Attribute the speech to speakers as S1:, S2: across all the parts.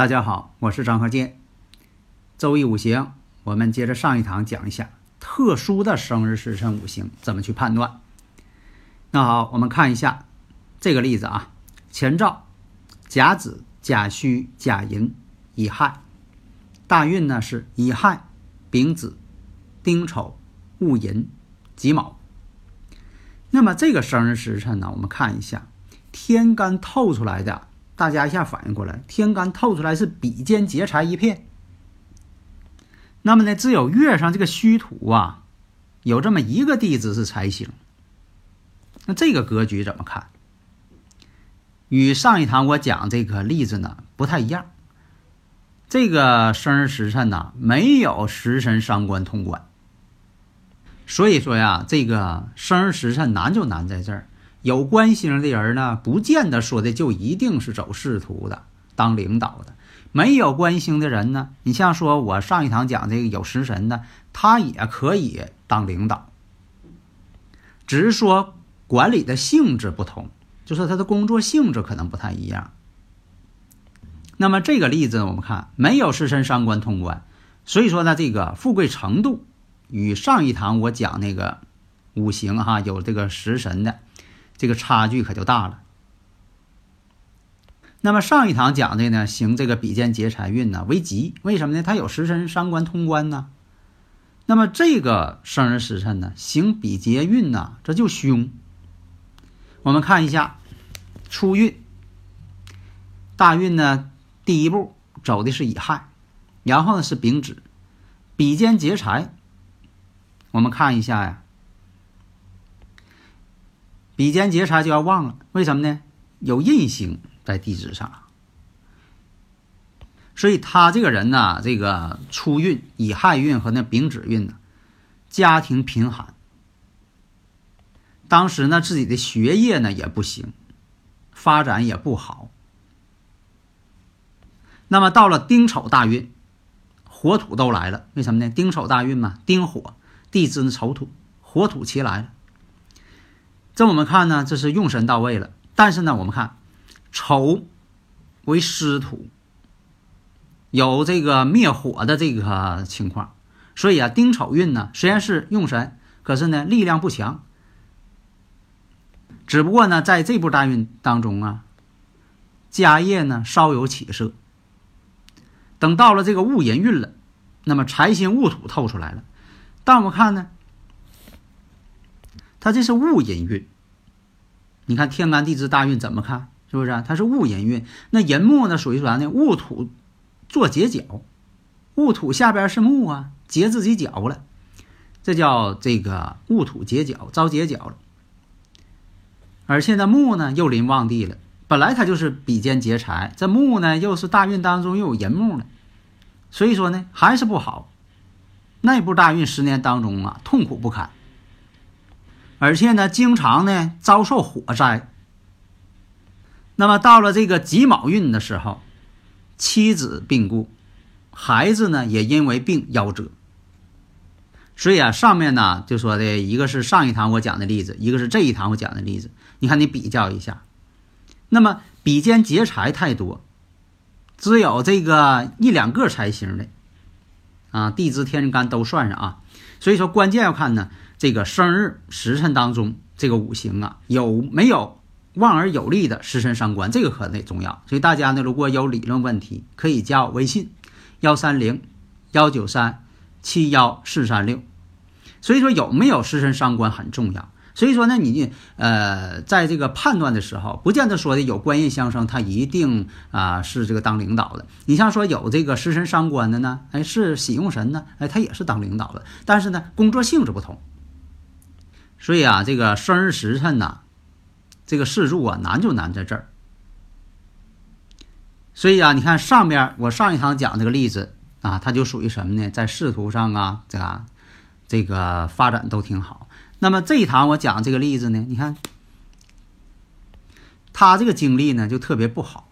S1: 大家好，我是张鹤剑。周易五行，我们接着上一堂讲一下特殊的生日时辰五行怎么去判断。那好，我们看一下这个例子啊：前兆甲子、甲戌、甲寅、乙亥，大运呢是乙亥、丙子、丁丑、戊寅、己卯。那么这个生日时辰呢，我们看一下天干透出来的。大家一下反应过来，天干透出来是比肩劫财一片。那么呢，只有月上这个虚土啊，有这么一个地支是财星。那这个格局怎么看？与上一堂我讲这个例子呢不太一样。这个生日时辰呢没有食神伤官通关，所以说呀，这个生日时辰难就难在这儿。有官星的人呢，不见得说的就一定是走仕途的、当领导的。没有官星的人呢，你像说我上一堂讲这个有食神的，他也可以当领导，只是说管理的性质不同，就是他的工作性质可能不太一样。那么这个例子我们看没有食神伤官通关，所以说呢，这个富贵程度与上一堂我讲那个五行哈有这个食神的。这个差距可就大了。那么上一堂讲的呢，行这个比肩劫财运呢为吉，为什么呢？它有食神伤官通关呢。那么这个生日时辰呢，行比劫运呢，这就凶。我们看一下初运，大运呢，第一步走的是乙亥，然后呢是丙子，比肩劫财。我们看一下呀。比肩劫财就要忘了，为什么呢？有印星在地支上，所以他这个人呢，这个初运乙亥运和那丙子运呢，家庭贫寒，当时呢自己的学业呢也不行，发展也不好。那么到了丁丑大运，火土都来了，为什么呢？丁丑大运嘛，丁火，地支呢丑土，火土齐来了。这我们看呢，这是用神到位了。但是呢，我们看丑为湿土，有这个灭火的这个情况。所以啊，丁丑运呢虽然是用神，可是呢力量不强。只不过呢，在这部大运当中啊，家业呢稍有起色。等到了这个戊寅运了，那么财星戊土透出来了。但我们看呢。它这是戊寅运，你看天干地支大运怎么看？是不是？啊它是戊寅运，那寅木呢属于啥呢？戊土做结角，戊土下边是木啊，结自己角了，这叫这个戊土结角，遭结角了。而且呢木呢又临旺地了，本来它就是比肩劫财，这木呢又是大运当中又有寅木了，所以说呢还是不好。那部大运十年当中啊，痛苦不堪。而且呢，经常呢遭受火灾。那么到了这个己卯运的时候，妻子病故，孩子呢也因为病夭折。所以啊，上面呢就说的一个是上一堂我讲的例子，一个是这一堂我讲的例子。你看你比较一下，那么比肩劫财太多，只有这个一两个财星的啊，地支天干都算上啊。所以说关键要看呢。这个生日时辰当中，这个五行啊，有没有旺而有力的食神伤官？这个可得重要。所以大家呢，如果有理论问题，可以加我微信：幺三零幺九三七幺四三六。所以说有没有食神伤官很重要。所以说呢，你呃，在这个判断的时候，不见得说的有官印相生，他一定啊是这个当领导的。你像说有这个食神伤官的呢，哎，是喜用神呢，哎，他也是当领导的，但是呢，工作性质不同。所以啊，这个生日时辰呐，这个四柱啊，难就难在这儿。所以啊，你看上面我上一堂讲这个例子啊，它就属于什么呢？在仕途上啊，这个这个发展都挺好。那么这一堂我讲这个例子呢，你看他这个经历呢就特别不好，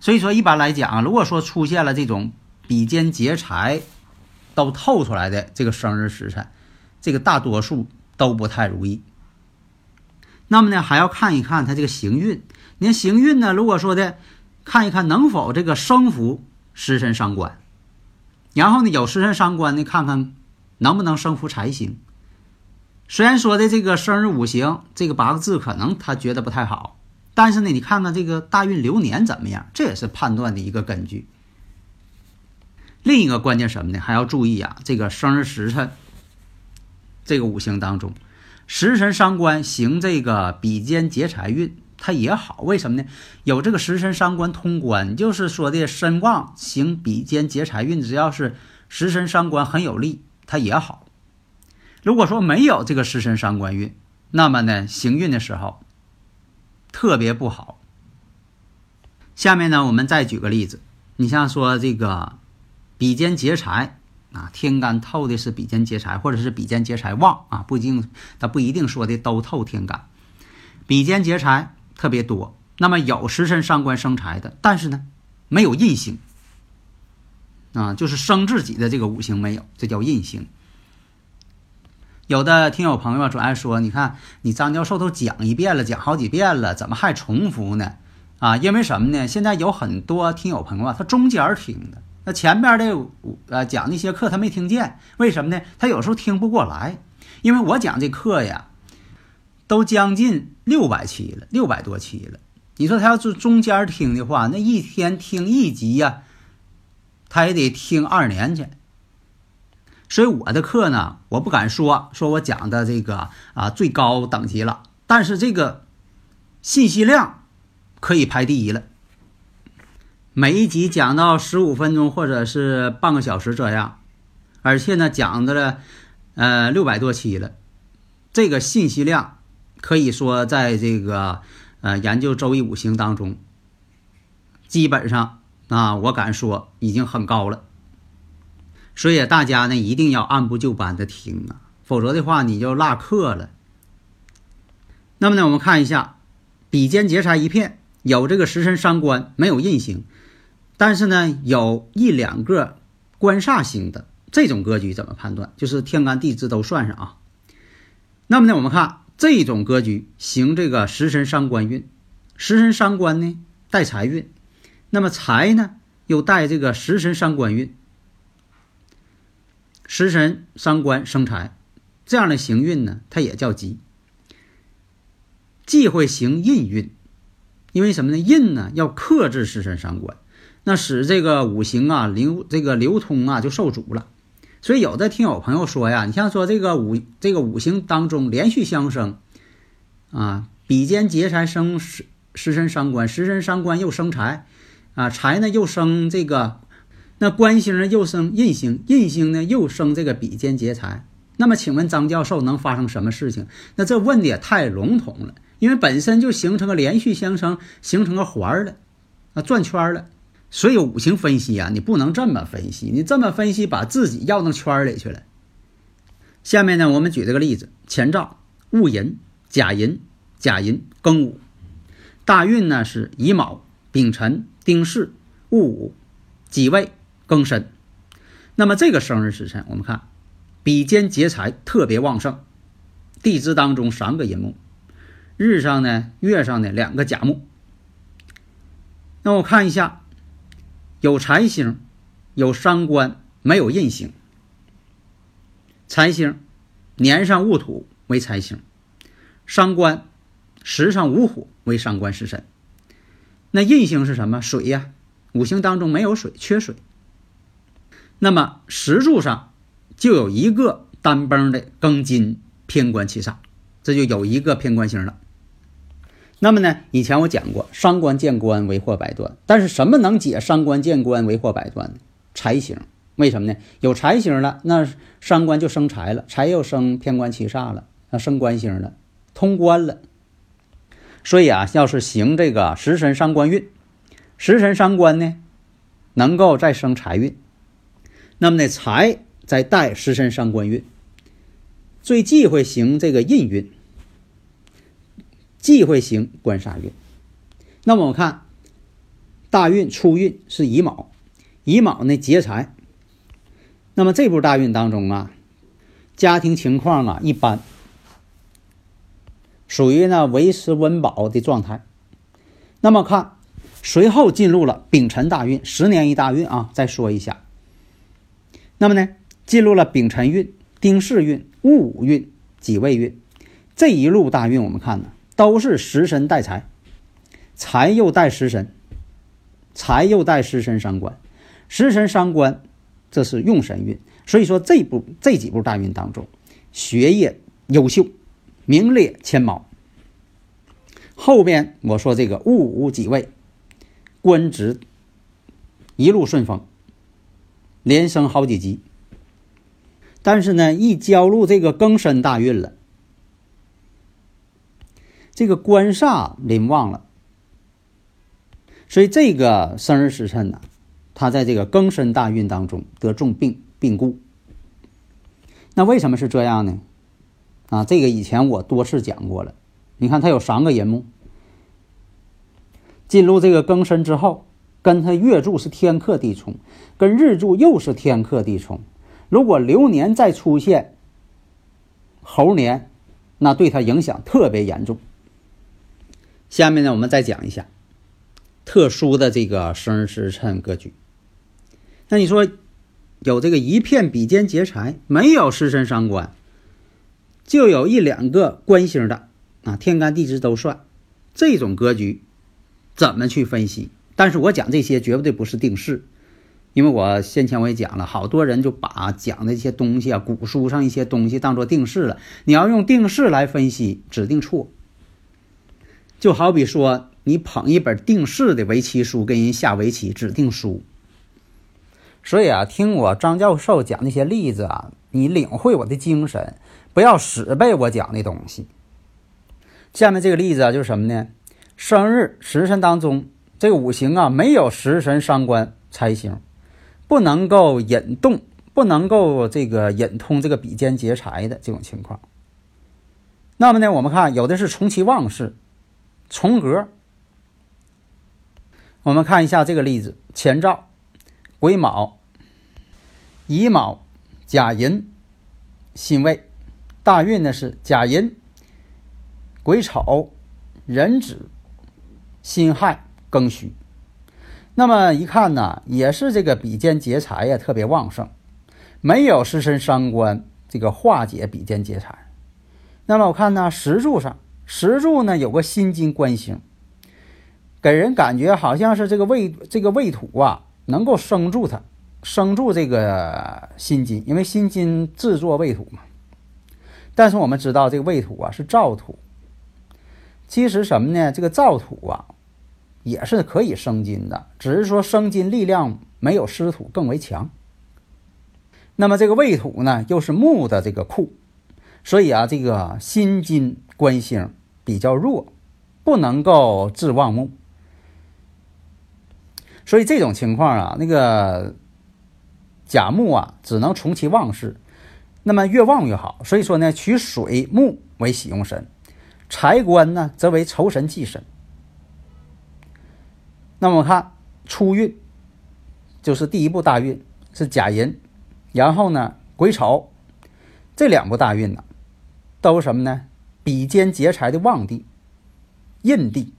S1: 所以说一般来讲，如果说出现了这种比肩劫财都透出来的这个生日时辰，这个大多数都不太如意。那么呢，还要看一看他这个行运。你看行运呢，如果说的看一看能否这个生扶食神伤官，然后呢有食神伤官呢，看看能不能生扶财星。虽然说的这个生日五行这个八个字可能他觉得不太好，但是呢，你看看这个大运流年怎么样，这也是判断的一个根据。另一个关键什么呢？还要注意啊，这个生日时辰，这个五行当中，食神伤官行这个比肩劫财运，它也好。为什么呢？有这个食神伤官通关，就是说的身旺行比肩劫财运，只要是食神伤官很有利，它也好。如果说没有这个食神伤官运，那么呢，行运的时候特别不好。下面呢，我们再举个例子，你像说这个比肩劫财啊，天干透的是比肩劫财，或者是比肩劫财旺啊，不一定，它不一定说的都透天干。比肩劫财特别多，那么有食神伤官生财的，但是呢，没有印星啊，就是生自己的这个五行没有，这叫印星。有的听友朋友总爱说：“你看，你张教授都讲一遍了，讲好几遍了，怎么还重复呢？”啊，因为什么呢？现在有很多听友朋友啊，他中间听的，那前边的呃讲那些课他没听见，为什么呢？他有时候听不过来，因为我讲这课呀，都将近六百期了，六百多期了。你说他要是中间听的话，那一天听一集呀，他也得听二年去。所以我的课呢，我不敢说说我讲的这个啊最高等级了，但是这个信息量可以排第一了。每一集讲到十五分钟或者是半个小时这样，而且呢讲的了呃六百多期了，这个信息量可以说在这个呃研究周易五行当中，基本上啊我敢说已经很高了。所以大家呢一定要按部就班的听啊，否则的话你就落课了。那么呢，我们看一下，比肩劫财一片，有这个食神伤官，没有印星，但是呢有一两个官煞星的这种格局怎么判断？就是天干地支都算上啊。那么呢，我们看这种格局行这个食神伤官运，食神伤官呢带财运，那么财呢又带这个食神伤官运。食神伤官生财，这样的行运呢，它也叫吉。忌讳行印运，因为什么呢？印呢要克制食神伤官，那使这个五行啊流这个流通啊就受阻了。所以有的听友朋友说呀，你像说这个五这个五行当中连续相生啊，比肩劫财生食食神伤官，食神伤官又生财啊，财呢又生这个。那官星呢又生印星，印星呢又生这个比肩劫财。那么请问张教授能发生什么事情？那这问的也太笼统了，因为本身就形成个连续相生，形成个环儿了，啊转圈了。所以五行分析啊，你不能这么分析，你这么分析把自己要到圈里去了。下面呢，我们举这个例子：前兆戊寅、甲寅、甲寅庚午，大运呢是乙卯、丙辰、丁巳、戊午、己未。庚申，那么这个生日时辰，我们看比肩劫财特别旺盛，地支当中三个寅木，日上呢、月上呢两个甲木。那我看一下，有财星，有伤官，没有印星。财星年上戊土为财星，伤官时上午火为伤官食神。那印星是什么？水呀，五行当中没有水，缺水。那么石柱上就有一个单崩的庚金偏官七煞，这就有一个偏官星了。那么呢，以前我讲过，伤官见官为祸百端，但是什么能解伤官见官为祸百端呢？财星，为什么呢？有财星了，那伤官就生财了，财又生偏官七煞了，那升官星了，通关了。所以啊，要是行这个食神伤官运，食神伤官呢，能够再生财运，那么呢，财再带食神伤官运，最忌讳行这个印运。忌讳行官杀运，那么我看大运初运是乙卯，乙卯呢劫财。那么这部大运当中啊，家庭情况啊一般，属于呢维持温饱的状态。那么看随后进入了丙辰大运，十年一大运啊。再说一下，那么呢进入了丙辰运、丁巳运、戊午运、己未运这一路大运，我们看呢。都是食神带财，财又带食神，财又带食神伤官，食神伤官，这是用神运。所以说这部这几部大运当中，学业优秀，名列前茅。后边我说这个戊午己未，官职一路顺风，连升好几级。但是呢，一交入这个庚申大运了。这个官煞临旺了，所以这个生日时辰呢，他在这个庚申大运当中得重病病故。那为什么是这样呢？啊，这个以前我多次讲过了。你看他有三个人木，进入这个庚申之后，跟他月柱是天克地冲，跟日柱又是天克地冲。如果流年再出现猴年，那对他影响特别严重。下面呢，我们再讲一下特殊的这个生日时辰格局。那你说有这个一片比肩劫财，没有食神伤官，就有一两个官星的啊，天干地支都算，这种格局怎么去分析？但是我讲这些绝对不是定式，因为我先前我也讲了，好多人就把讲的一些东西啊，古书上一些东西当做定式了。你要用定式来分析，指定错。就好比说，你捧一本定式的围棋书跟人下围棋，指定输。所以啊，听我张教授讲那些例子啊，你领会我的精神，不要死背我讲的东西。下面这个例子啊，就是什么呢？生日时辰当中，这个五行啊，没有食神伤官财星，不能够引动，不能够这个引通这个比肩劫财的这种情况。那么呢，我们看有的是重其旺势。重格，我们看一下这个例子：前兆癸卯、乙卯、甲寅、辛未。大运呢是甲寅、癸丑、壬子、辛亥、庚戌。那么一看呢，也是这个比肩劫财呀，特别旺盛，没有食神伤官这个化解比肩劫财。那么我看呢，石柱上。石柱呢有个辛金官星，给人感觉好像是这个未这个未土啊能够生住它，生住这个辛金，因为辛金制作未土嘛。但是我们知道这个未土啊是燥土，其实什么呢？这个燥土啊也是可以生金的，只是说生金力量没有湿土更为强。那么这个未土呢又是木的这个库，所以啊这个辛金官星。比较弱，不能够制旺木，所以这种情况啊，那个甲木啊，只能从其旺势，那么越旺越好。所以说呢，取水木为喜用神，财官呢则为仇神忌神。那么我看初运就是第一步大运是甲寅，然后呢癸丑，这两步大运呢，都什么呢？比肩劫财的旺地，印地，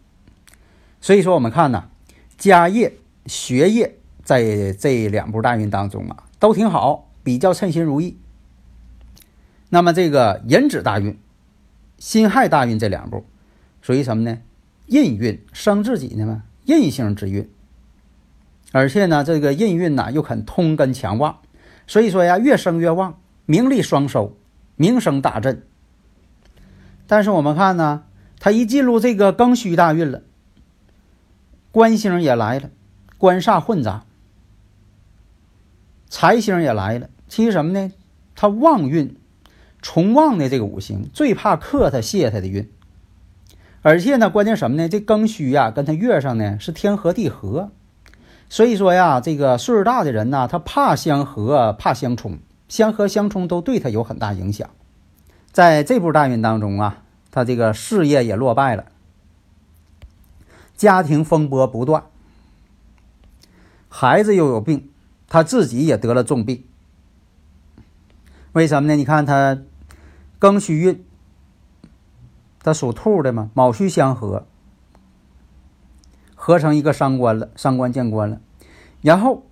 S1: 所以说我们看呢，家业、学业在这两部大运当中啊，都挺好，比较称心如意。那么这个壬子大运、辛亥大运这两步，属于什么呢？印运生自己的嘛，印星之运。而且呢，这个印运呢又肯通根强旺，所以说呀，越生越旺，名利双收，名声大振。但是我们看呢，他一进入这个庚戌大运了，官星也来了，官煞混杂，财星也来了。其实什么呢？他旺运重旺的这个五行最怕克他泄他的运，而且呢，关键什么呢？这庚戌呀，跟他月上呢是天合地合，所以说呀，这个岁数大的人呢，他怕相合，怕相冲，相合相冲都对他有很大影响。在这部大运当中啊，他这个事业也落败了，家庭风波不断，孩子又有病，他自己也得了重病。为什么呢？你看他庚戌运，他属兔的嘛，卯戌相合，合成一个伤官了，伤官见官了。然后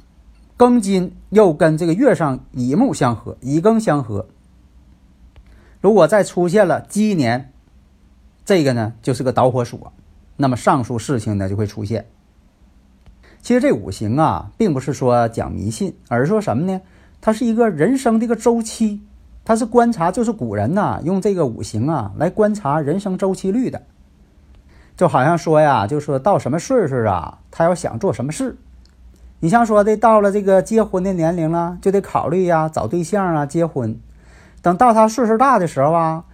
S1: 庚金又跟这个月上乙木相合，乙庚相合。如果再出现了鸡年，这个呢就是个导火索，那么上述事情呢就会出现。其实这五行啊，并不是说讲迷信，而是说什么呢？它是一个人生的一个周期，他是观察，就是古人呐用这个五行啊来观察人生周期率的。就好像说呀，就说到什么岁数啊，他要想做什么事。你像说的到了这个结婚的年龄了，就得考虑呀找对象啊结婚。等到他岁数大的时候啊，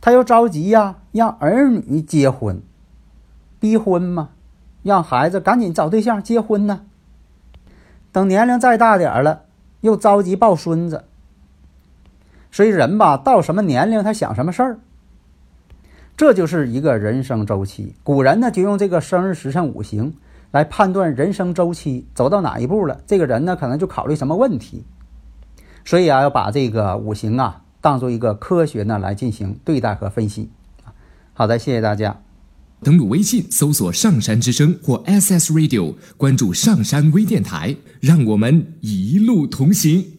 S1: 他又着急呀，让儿女结婚，逼婚嘛，让孩子赶紧找对象结婚呢。等年龄再大点了，又着急抱孙子。所以人吧，到什么年龄他想什么事儿，这就是一个人生周期。古人呢就用这个生日时辰五行来判断人生周期走到哪一步了，这个人呢可能就考虑什么问题。所以啊，要把这个五行啊当做一个科学呢来进行对待和分析。好的，谢谢大家。
S2: 登录微信搜索“上山之声”或 SS Radio，关注上山微电台，让我们一路同行。